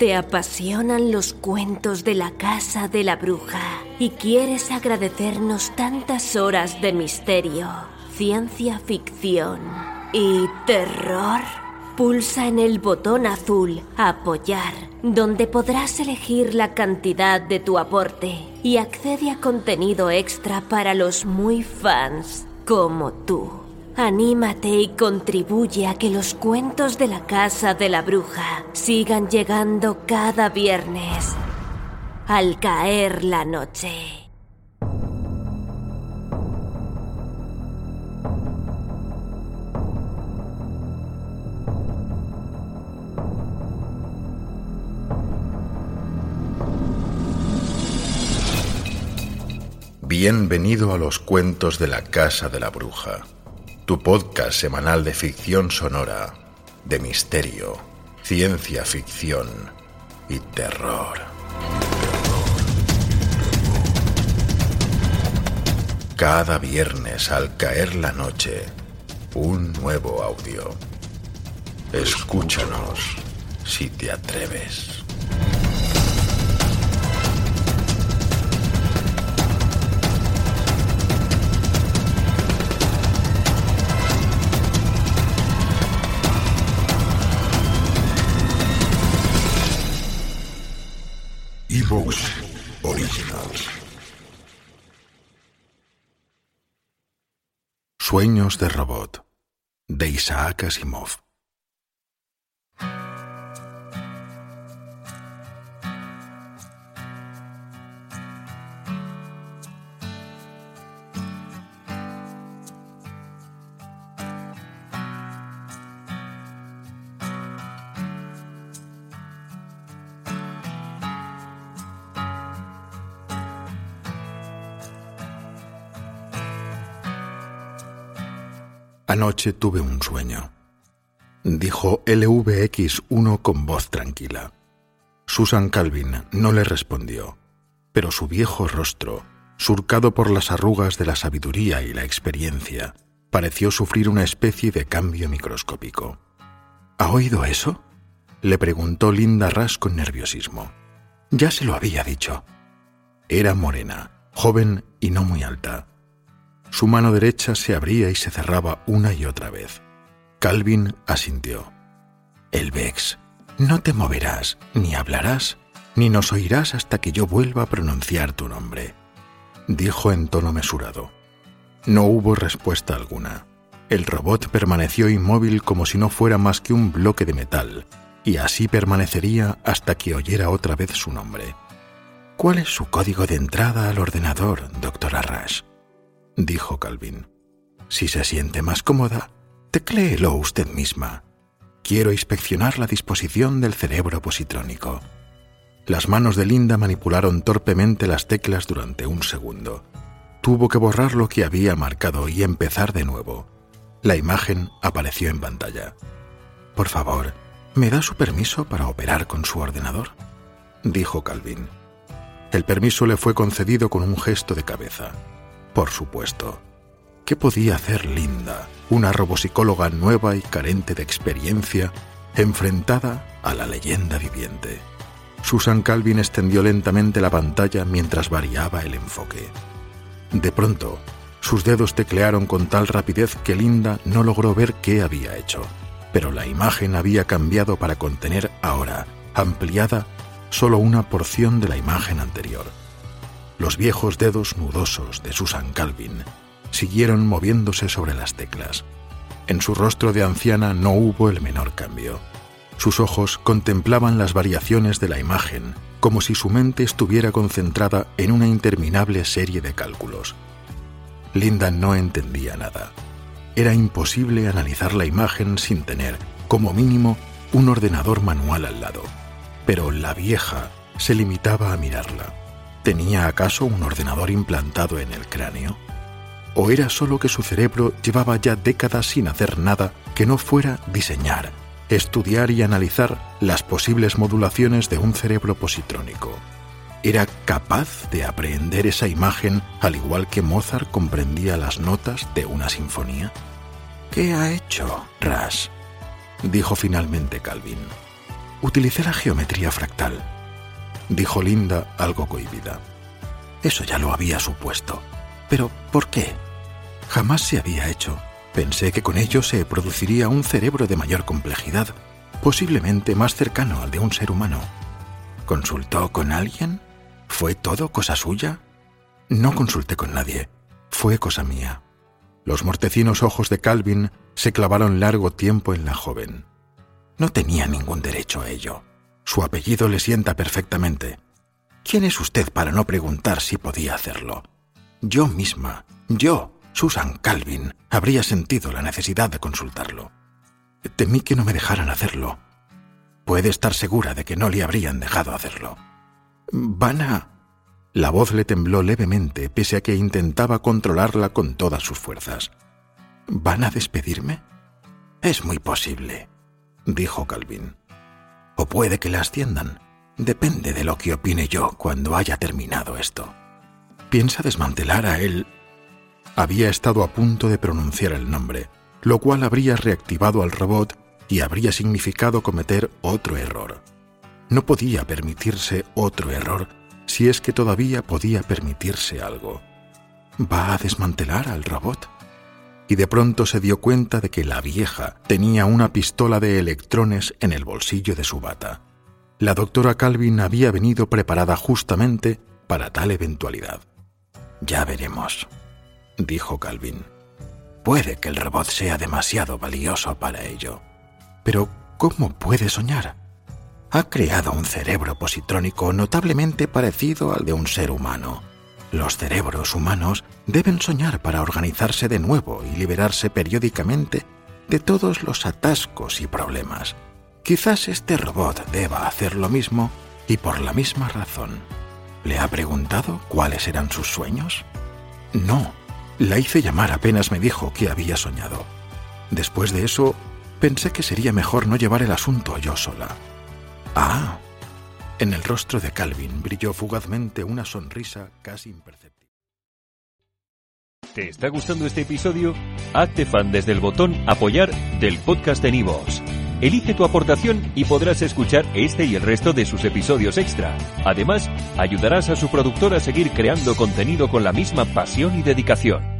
Te apasionan los cuentos de la casa de la bruja y quieres agradecernos tantas horas de misterio, ciencia ficción y terror. Pulsa en el botón azul Apoyar, donde podrás elegir la cantidad de tu aporte y accede a contenido extra para los muy fans como tú. Anímate y contribuye a que los cuentos de la casa de la bruja sigan llegando cada viernes al caer la noche. Bienvenido a los cuentos de la Casa de la Bruja, tu podcast semanal de ficción sonora, de misterio, ciencia ficción y terror. Cada viernes al caer la noche, un nuevo audio. Escúchanos si te atreves. Originals. Sueños de robot de Isaac Asimov. Anoche tuve un sueño, dijo LVX1 con voz tranquila. Susan Calvin no le respondió, pero su viejo rostro, surcado por las arrugas de la sabiduría y la experiencia, pareció sufrir una especie de cambio microscópico. ¿Ha oído eso? le preguntó Linda Ras con nerviosismo. Ya se lo había dicho. Era morena, joven y no muy alta. Su mano derecha se abría y se cerraba una y otra vez. Calvin asintió. El Vex, no te moverás, ni hablarás, ni nos oirás hasta que yo vuelva a pronunciar tu nombre, dijo en tono mesurado. No hubo respuesta alguna. El robot permaneció inmóvil como si no fuera más que un bloque de metal, y así permanecería hasta que oyera otra vez su nombre. ¿Cuál es su código de entrada al ordenador, doctor Arras? Dijo Calvin. Si se siente más cómoda, tecléelo usted misma. Quiero inspeccionar la disposición del cerebro positrónico. Las manos de Linda manipularon torpemente las teclas durante un segundo. Tuvo que borrar lo que había marcado y empezar de nuevo. La imagen apareció en pantalla. Por favor, ¿me da su permiso para operar con su ordenador? dijo Calvin. El permiso le fue concedido con un gesto de cabeza. Por supuesto. ¿Qué podía hacer Linda, una robopsicóloga nueva y carente de experiencia, enfrentada a la leyenda viviente? Susan Calvin extendió lentamente la pantalla mientras variaba el enfoque. De pronto, sus dedos teclearon con tal rapidez que Linda no logró ver qué había hecho, pero la imagen había cambiado para contener ahora, ampliada, solo una porción de la imagen anterior. Los viejos dedos nudosos de Susan Calvin siguieron moviéndose sobre las teclas. En su rostro de anciana no hubo el menor cambio. Sus ojos contemplaban las variaciones de la imagen, como si su mente estuviera concentrada en una interminable serie de cálculos. Linda no entendía nada. Era imposible analizar la imagen sin tener, como mínimo, un ordenador manual al lado. Pero la vieja se limitaba a mirarla. ¿Tenía acaso un ordenador implantado en el cráneo? ¿O era solo que su cerebro llevaba ya décadas sin hacer nada que no fuera diseñar, estudiar y analizar las posibles modulaciones de un cerebro positrónico? ¿Era capaz de aprender esa imagen al igual que Mozart comprendía las notas de una sinfonía? ¿Qué ha hecho, Ras? dijo finalmente Calvin. Utilicé la geometría fractal, dijo Linda algo cohibida. Eso ya lo había supuesto. Pero, ¿por qué? Jamás se había hecho. Pensé que con ello se produciría un cerebro de mayor complejidad, posiblemente más cercano al de un ser humano. ¿Consultó con alguien? ¿Fue todo cosa suya? No consulté con nadie. Fue cosa mía. Los mortecinos ojos de Calvin se clavaron largo tiempo en la joven. No tenía ningún derecho a ello. Su apellido le sienta perfectamente. ¿Quién es usted para no preguntar si podía hacerlo? Yo misma, yo, Susan Calvin, habría sentido la necesidad de consultarlo. Temí que no me dejaran hacerlo. Puede estar segura de que no le habrían dejado hacerlo. Van a... La voz le tembló levemente, pese a que intentaba controlarla con todas sus fuerzas. ¿Van a despedirme? Es muy posible, dijo Calvin. Puede que la asciendan. Depende de lo que opine yo cuando haya terminado esto. ¿Piensa desmantelar a él? Había estado a punto de pronunciar el nombre, lo cual habría reactivado al robot y habría significado cometer otro error. No podía permitirse otro error si es que todavía podía permitirse algo. ¿Va a desmantelar al robot? Y de pronto se dio cuenta de que la vieja tenía una pistola de electrones en el bolsillo de su bata. La doctora Calvin había venido preparada justamente para tal eventualidad. Ya veremos, dijo Calvin. Puede que el robot sea demasiado valioso para ello. Pero, ¿cómo puede soñar? Ha creado un cerebro positrónico notablemente parecido al de un ser humano. Los cerebros humanos deben soñar para organizarse de nuevo y liberarse periódicamente de todos los atascos y problemas. Quizás este robot deba hacer lo mismo y por la misma razón. ¿Le ha preguntado cuáles eran sus sueños? No, la hice llamar apenas me dijo que había soñado. Después de eso, pensé que sería mejor no llevar el asunto yo sola. Ah. En el rostro de Calvin brilló fugazmente una sonrisa casi imperceptible. ¿Te está gustando este episodio? Hazte fan desde el botón Apoyar del podcast de Nivos. Elige tu aportación y podrás escuchar este y el resto de sus episodios extra. Además, ayudarás a su productor a seguir creando contenido con la misma pasión y dedicación.